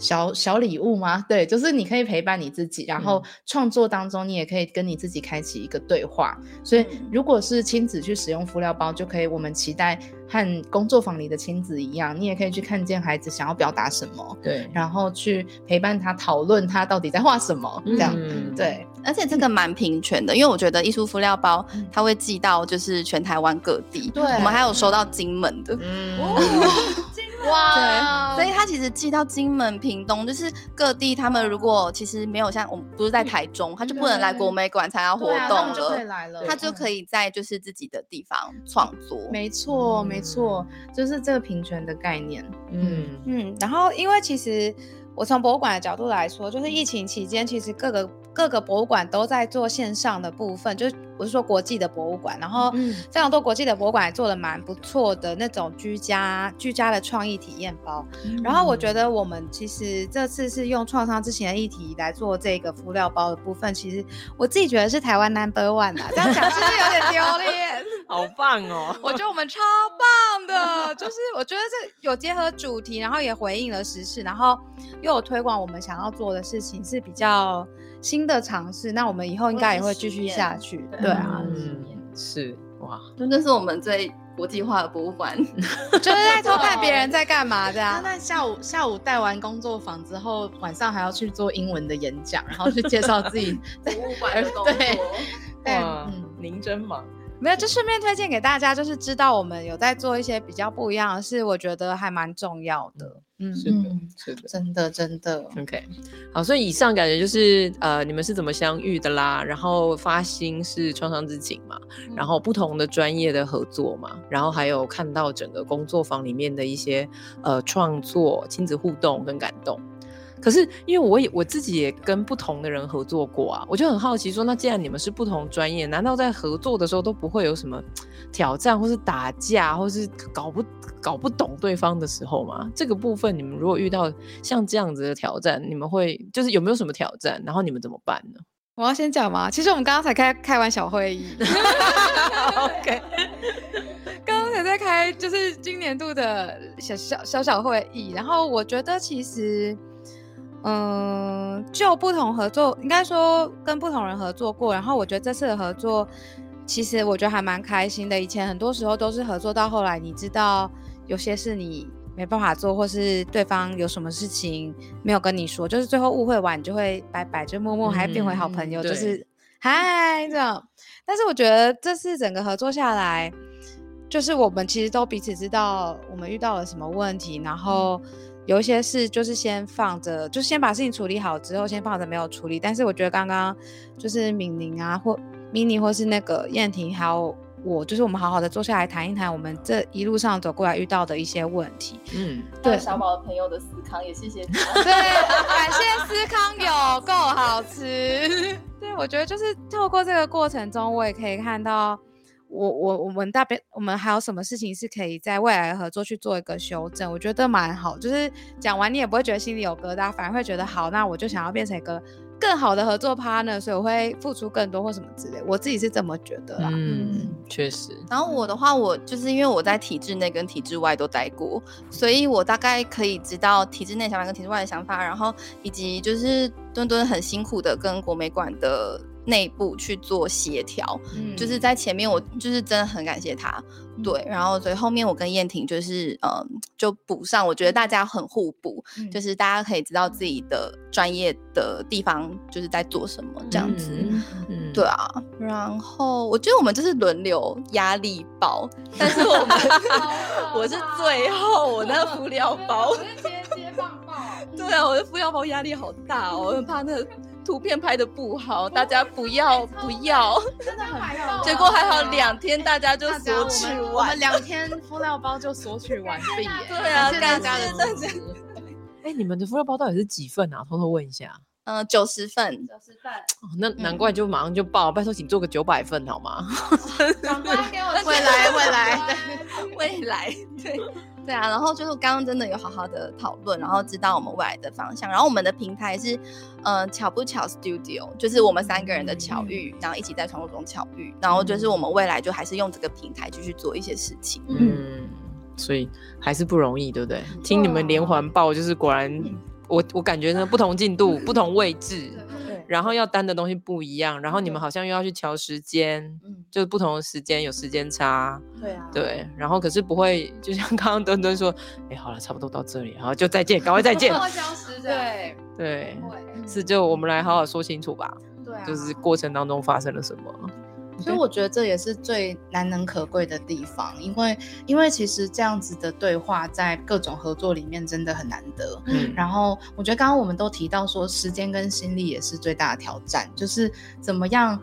小小礼物吗？对，就是你可以陪伴你自己，然后创作当中你也可以跟你自己开启一个对话。所以嗯如果是亲子去使用敷料包，就可以我们期待和工作坊里的亲子一样，你也可以去看见孩子想要表达什么，对，然后去陪伴他讨论他到底在画什么，这样、嗯，对。而且这个蛮平权的，因为我觉得艺术敷料包嗯它会寄到就是全台湾各地，对我们还有收到金门的。嗯，哇对，所以他其实寄到金门、屏东，就是各地，他们如果其实没有像我们不是在台中，他就不能来国美馆参加活对啊他动们就可以了，来了，他就可以。以在就是自己的地方创作。没错，没错，就是这个平权的概念。嗯，嗯，然后因为其实我从博物馆的角度来说，就是疫情期间，其实各个各个博物馆都在做线上的部分，就是我是说国际的博物馆，然后嗯非常多国际的博物馆也做的蛮不错的那种居家居家的创意体验包。然后我觉得我们其实这次是用创伤之前的议题来做这个敷料包的部分，其实我自己觉得是台湾 number one 啊，这样讲是不是有点丢脸？好棒哦！我觉得我们超棒的，就是我觉得这有结合主题，然后也回应了时事，然后又有推广我们想要做的事情，是比较新的尝试。那我们以后应该也会继续下去。对对啊，嗯，是哇，真的是我们最国际化的博物馆。就是在偷看别人在干嘛 这他样。在下午下午带完工作坊之后，晚上还要去做英文的演讲，然后去介绍自己在博物馆的工对作对，哇嗯，您真忙。没有，就顺便推荐给大家，就是知道我们有在做一些比较不一样的事，我觉得还蛮重要的。嗯，是的嗯，是的。真的真的，OK，好，所以以上感觉就是呃，你们是怎么相遇的啦？然后发心是创伤之景嘛，然后不同的专业的合作嘛，然后还有看到整个工作坊里面的一些呃创作、亲子互动跟感动。可是因为我也我自己也跟不同的人合作过啊，我就很好奇说，那既然你们是不同专业，难道在合作的时候都不会有什么挑战，或是打架，或是搞不搞不懂对方的时候吗？这个部分你们如果遇到像这样子的挑战，你们会就是有没有什么挑战？然后你们怎么办呢我要先讲吗？其实我们刚刚才开开完小会议。？OK，刚刚才在开，就是今年度的小小小小会议，然后我觉得其实，嗯、就不同合作，应该说跟不同人合作过，然后我觉得这次的合作，其实我觉得还蛮开心的。以前很多时候都是合作到后来，你知道有些事你没办法做，或是对方有什么事情没有跟你说，就是最后误会完，你就会拜拜，就默默还变回好朋友，嗯就是嗨这样。但是我觉得这次整个合作下来，就是我们其实都彼此知道我们遇到了什么问题，然后有一些事就是先放着，就先把事情处理好之后先放着没有处理。但是我觉得刚刚就是敏玲啊，或 mini 或是那个燕婷，还有我，就是我们好好的坐下来谈一谈我们这一路上走过来遇到的一些问题。嗯，对小宝的朋友的思康也谢谢你。对，感谢思康有够好吃。对，我觉得就是透过这个过程中，我也可以看到我我我们大边我们还有什么事情是可以在未来合作去做一个修正，我觉得蛮好。就是讲完你也不会觉得心里有疙瘩，反而会觉得好，那我就想要变成一个更好的合作 partner，所以我会付出更多或什么之类。我自己是这么觉得啦。嗯，确实，然后我的话，我就是因为我在体制内跟体制外都待过，所以我大概可以知道体制内想法跟体制外的想法，然后以及就是墩墩很辛苦的跟国美馆的内部去做协调，嗯就是在前面我就是真的很感谢他，对，然后所以后面我跟燕婷就是嗯就补上，我觉得大家很互补，嗯就是大家可以知道自己的专业的地方就是在做什么这样子。嗯，嗯对，啊，然后我觉得我们就是轮流压力包，但是我们 我是最后我那个敷料包，是接接棒爆。对啊，我的敷料包压力好大哦，我很怕那个图片拍的不好，大家不要不要，真的 很棒结果还好两天大家就索取们我完们，两天敷料包就索取完毕，对啊感谢大家的支持。哎，你们的敷料包到底是几份啊？偷偷问一下。嗯，九十份，九十份。那难怪就马上就报，拜托请做个九百份好吗？未来，未来，未来，对对啊。然后就是刚刚真的有好好的讨论，然后知道我们未来的方向。然后我们的平台是，嗯，巧不巧 Studio，就是我们三个人的巧遇，然后一起在创作中巧遇。然后就是我们未来就还是用这个平台继续做一些事情。嗯，所以还是不容易，对不对？听你们连环报，就是果然。我我感觉呢，不同进度、不同位置，然后要担的东西不一样，然后你们好像又要去调时间，嗯，就是不同的时间有时间差，对啊，对，然后可是不会，就像刚刚墩墩说，哎，好了，差不多到这里，然后就再见，赶快再见，消失，对对，是就我们来好好说清楚吧，对啊，就是过程当中发生了什么。所以我觉得这也是最难能可贵的地方，因为因为其实这样子的对话在各种合作里面真的很难得。嗯，然后我觉得刚刚我们都提到说，时间跟心力也是最大的挑战，就是怎么样。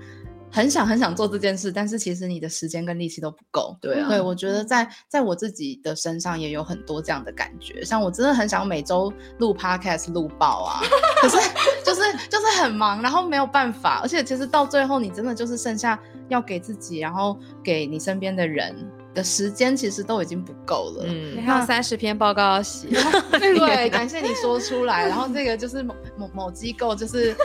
很想很想做这件事，但是其实你的时间跟力气都不够。对啊，对我觉得在在我自己的身上也有很多这样的感觉。像我真的很想每周录 podcast 录爆啊，可是 就是就是很忙，然后没有办法。而且其实到最后，你真的就是剩下要给自己，然后给你身边的人。的时间其实都已经不够了，嗯，你还有三十篇报告要写，对，感谢你说出来。然后这个就是某某某机构，就是，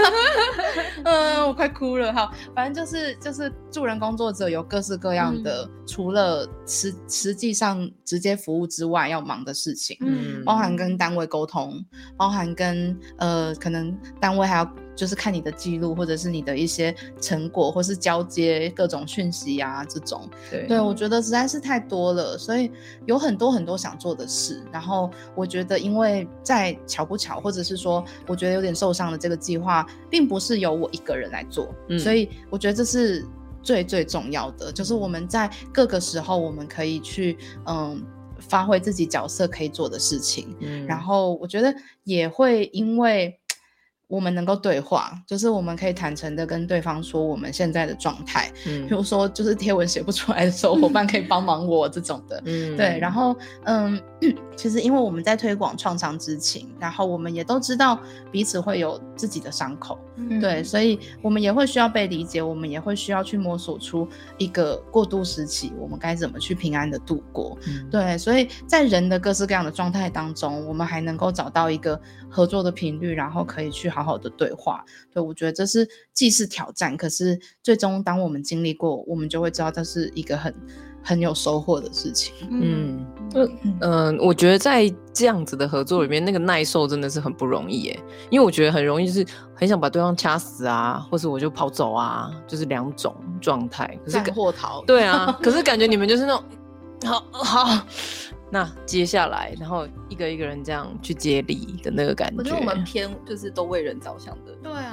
嗯，我快哭了哈。反正就是就是助人工作者有各式各样的，除了实实际上直接服务之外要忙的事情，嗯，包含跟单位沟通，包含跟呃可能单位还要。就是看你的记录，或者是你的一些成果，或是交接各种讯息呀，这种。对，对我觉得实在是太多了，所以有很多很多想做的事。然后我觉得，因为在巧不巧，或者是说，我觉得有点受伤的这个计划，并不是由我一个人来做，所以我觉得这是最最重要的，就是我们在各个时候，我们可以去嗯发挥自己角色可以做的事情。嗯，然后我觉得也会因为。我们能够对话，就是我们可以坦诚的跟对方说我们现在的状态，嗯，比如说就是贴文写不出来的时候，伙伴可以帮忙我这种的，嗯，对，然后嗯，其实因为我们在推广创伤知情，然后我们也都知道彼此会有自己的伤口，对，所以我们也会需要被理解，我们也会需要去摸索出一个过渡时期，我们该怎么去平安的度过，对，所以在人的各式各样的状态当中，我们还能够找到一个合作的频率，然后可以去。好好的对话，对我觉得这是既是挑战，可是最终当我们经历过，我们就会知道这是一个很很有收获的事情。嗯嗯，我觉得在这样子的合作里面，那个耐受真的是很不容易耶，因为我觉得很容易就是很想把对方掐死啊，或是我就跑走啊，就是两种状态。战或逃。对啊，可是感觉你们就是那种好好。那接下来，然后一个一个人这样去接力的那个感觉，我觉得我们偏就是都为人着想的。对啊，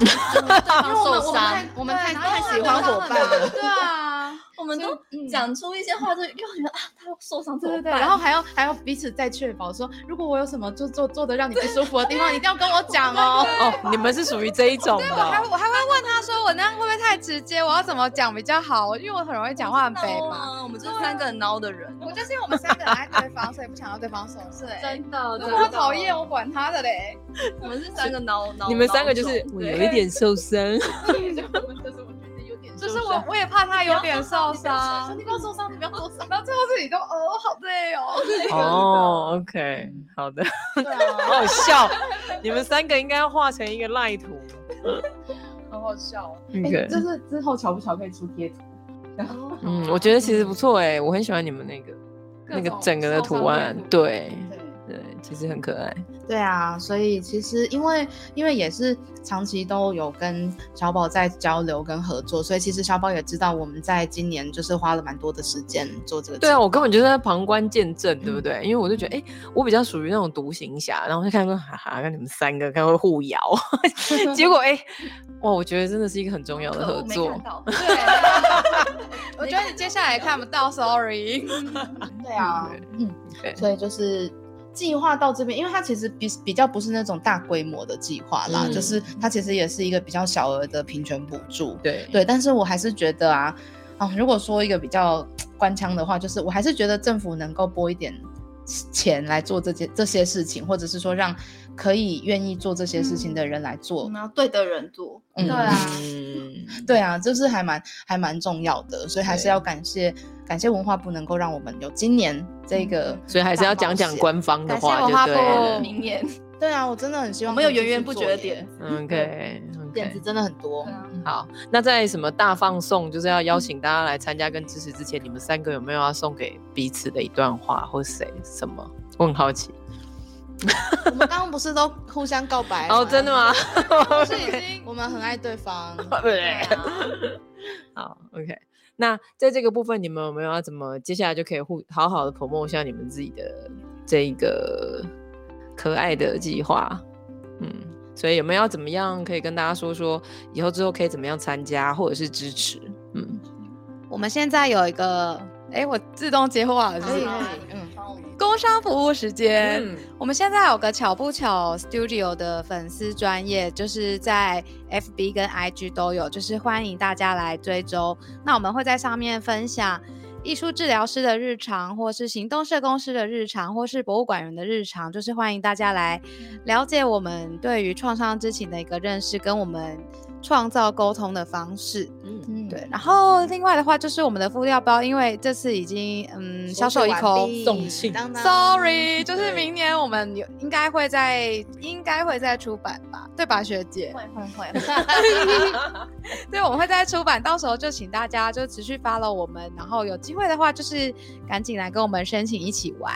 因为我们我们太太喜欢伙伴了。对啊。我们都讲出一些话，就又觉得啊，他受伤，对对对，然后还要还要彼此再确保说，如果我有什么做做做的让你不舒服的地方，一定要跟我讲哦。哦，你们是属于这一种的。我还我还会问他说，我那样会不会太直接？我要怎么讲比较好？因为我很容易讲话很悲嘛。我们就是三个很孬的人。我就是因为我们三个爱对方，所以不想要对方受罪。真的，我讨厌，我管他的嘞。我们是三个孬孬。你们三个就是我有一点受伤。就是我，我也怕他有点受伤。你不要受伤，你不要受伤。然后最后自己都，哦，好累哦。哦，OK，好的。好好笑，你们三个应该要画成一个赖图。好好笑。哎，就是之后巧不巧可以出贴图。嗯，我觉得其实不错哎，我很喜欢你们那个那个整个的图案，对。对，其实很可爱。对啊，所以其实因为因为也是长期都有跟小宝在交流跟合作，所以其实小宝也知道我们在今年就是花了蛮多的时间做这个。对啊，我根本就是在旁观见证，对不对？因为我就觉得，哎，我比较属于那种独行侠，然后就看说，哈哈，跟你们三个看会互咬，结果哎，哇，我觉得真的是一个很重要的合作。对，我觉得你接下来看不到，sorry。对啊，嗯，所以就是。计划到这边，因为它其实比比较不是那种大规模的计划啦，就是它其实也是一个比较小额的平权补助。对对，但是我还是觉得啊，啊，如果说一个比较官腔的话，就是我还是觉得政府能够拨一点钱来做这件这些事情，或者是说让可以愿意做这些事情的人来做我。们要对的人做。嗯对啊嗯，对啊，就是还蛮还蛮重要的，所以还是要感谢感谢文化部能够让我们有今年这个，所以还是要讲讲官方的话，感谢文化就对了部。明年对啊，我真的很希望我们有源源不绝的点，OK 点子真的很多好，那在什么大放送，就是要邀请大家来参加跟支持之前，你们三个有没有要送给彼此的一段话，或谁什么？我很好奇。我们刚刚不是都互相告白哦，真的？吗？不是 已经我们很爱对方。对啊好，OK。那在这个部分，你们有没有要怎么接下来就可以互好好的 promote 一下你们自己的这一个可爱的计划？嗯，所以有没有要怎么样可以跟大家说说，以后之后可以怎么样参加或者是支持？嗯，我们现在有一个，哎，我自动接话了，是工商服务时间。嗯我们现在有个巧不巧 Studio 的粉丝专业，就是在 FB 跟 IG 都有，就是欢迎大家来追踪。那我们会在上面分享艺术治疗师的日常，或是行动社工师的日常，或是博物馆员的日常，就是欢迎大家来了解我们对于创伤知情的一个认识，跟我们创造沟通的方式。嗯，嗯对，然后另外的话就是我们的敷料包，因为这次已经嗯销售一空。Sorry，就是明年我们有应该会在应该会再出版吧，对吧，学姐？会会会，对，我们会再出版，到时候就请大家就持续 follow 我们，然后有机会的话就是赶紧来跟我们申请一起玩。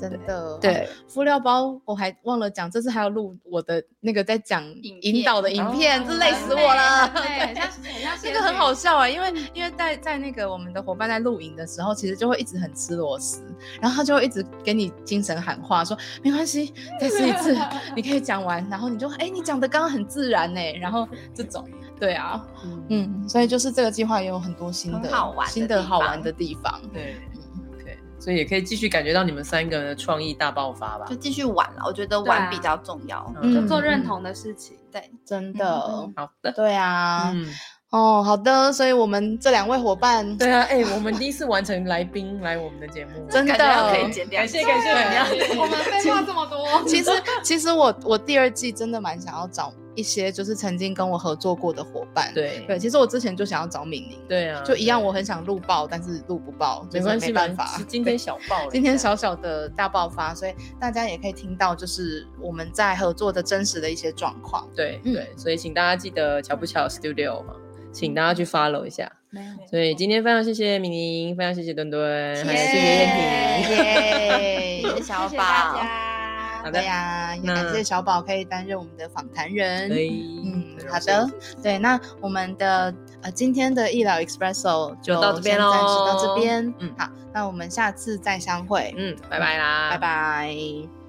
真的。对，敷料包我还忘了讲，这次还要录我的那个在讲引导的影片，哦这累死我了。对，很像很像这个很好笑啊、因为因为在在那个我们的伙伴在录影的时候，其实就会一直很吃螺丝，然后他就会一直给你精神喊话，说没关系，再试一次，你可以讲完，然后你就哎、你讲的刚刚很自然呢、然后这种对啊，嗯，嗯，所以就是这个计划也有很多新的好玩的新的地方好玩的地方，对所以也可以继续感觉到你们三个人的创意大爆发吧就。继续玩了。我觉得玩比较重要。嗯就做认同的事情。对，真的，好的，对啊，嗯，哦，好的，所以我们这两位伙伴，对啊，哎，我们第一次完成来宾来我们的节目，真的可以剪掉感谢感谢你们。我们废话这么多，其实其实我我第二季真的蛮想要找一些就是曾经跟我合作过的伙伴，对对，其实我之前就想要找敏玲，对啊，就一样，我很想录爆，但是录不爆，就是没关系，没办法。今天小爆了，今天小小的大爆发，所以大家也可以听到，就是我们在合作的真实的一些状况。嗯对对，所以请大家记得巧不巧 Studio 嘛，请大家去 follow 一下。没有，所以今天非常谢谢明宁，非常谢谢墩墩，还有谢谢燕婷。耶谢谢小宝。好的呀，也感谢小宝可以担任我们的访谈人。嗯，好的对，那我们的呃今天的医疗 Espresso 就到这边喽暂时到这边。嗯好，那我们下次再相会。嗯，拜拜啦，拜。拜。